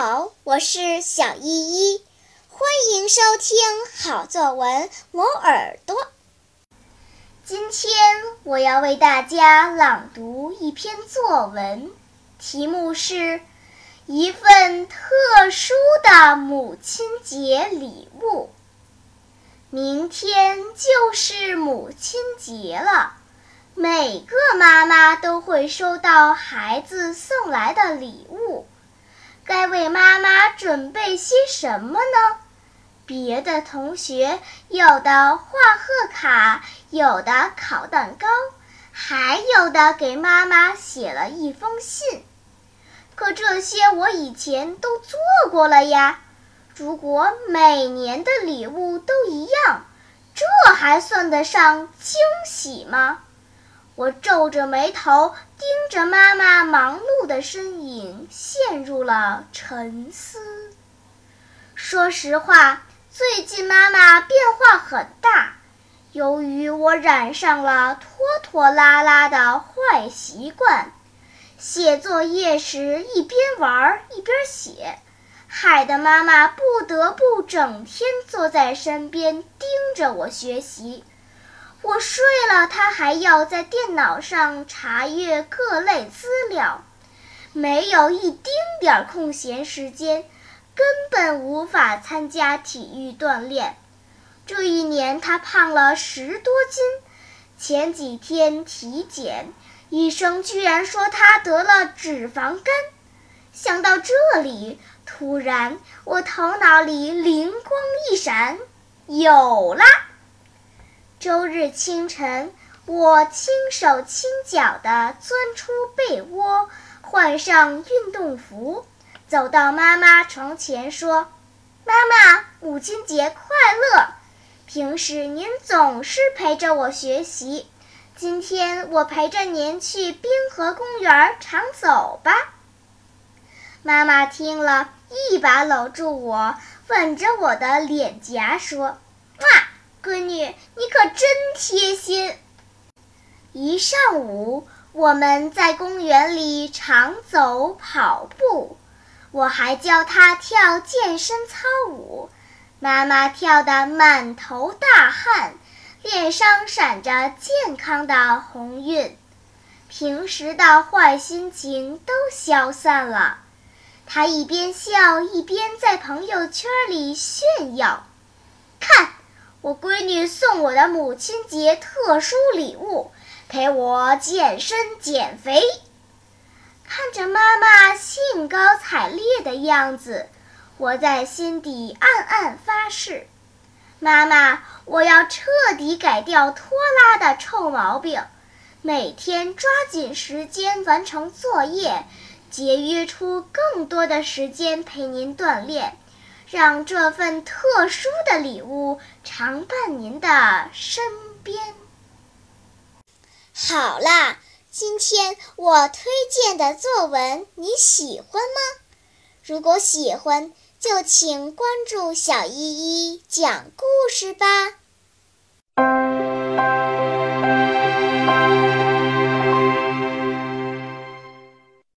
好，我是小依依，欢迎收听好作文磨耳朵。今天我要为大家朗读一篇作文，题目是《一份特殊的母亲节礼物》。明天就是母亲节了，每个妈妈都会收到孩子送来的礼物。该为妈妈准备些什么呢？别的同学有的画贺卡，有的烤蛋糕，还有的给妈妈写了一封信。可这些我以前都做过了呀。如果每年的礼物都一样，这还算得上惊喜吗？我皱着眉头着妈妈忙碌的身影，陷入了沉思。说实话，最近妈妈变化很大。由于我染上了拖拖拉拉的坏习惯，写作业时一边玩一边写，害得妈妈不得不整天坐在身边盯着我学习。我睡了，他还要在电脑上查阅各类资料，没有一丁点儿空闲时间，根本无法参加体育锻炼。这一年他胖了十多斤，前几天体检，医生居然说他得了脂肪肝。想到这里，突然我头脑里灵光一闪，有啦！周日清晨，我轻手轻脚地钻出被窝，换上运动服，走到妈妈床前说：“妈妈，母亲节快乐！平时您总是陪着我学习，今天我陪着您去滨河公园常走吧。”妈妈听了一把搂住我，吻着我的脸颊说：“！”闺女，你可真贴心。一上午，我们在公园里长走跑步，我还教她跳健身操舞。妈妈跳得满头大汗，脸上闪着健康的红晕，平时的坏心情都消散了。她一边笑一边在朋友圈里炫耀，我闺女送我的母亲节特殊礼物，陪我健身减肥。看着妈妈兴高采烈的样子，我在心底暗暗发誓：妈妈，我要彻底改掉拖拉的臭毛病，每天抓紧时间完成作业，节约出更多的时间陪您锻炼。让这份特殊的礼物常伴您的身边。好啦，今天我推荐的作文你喜欢吗？如果喜欢，就请关注小依依讲故事吧。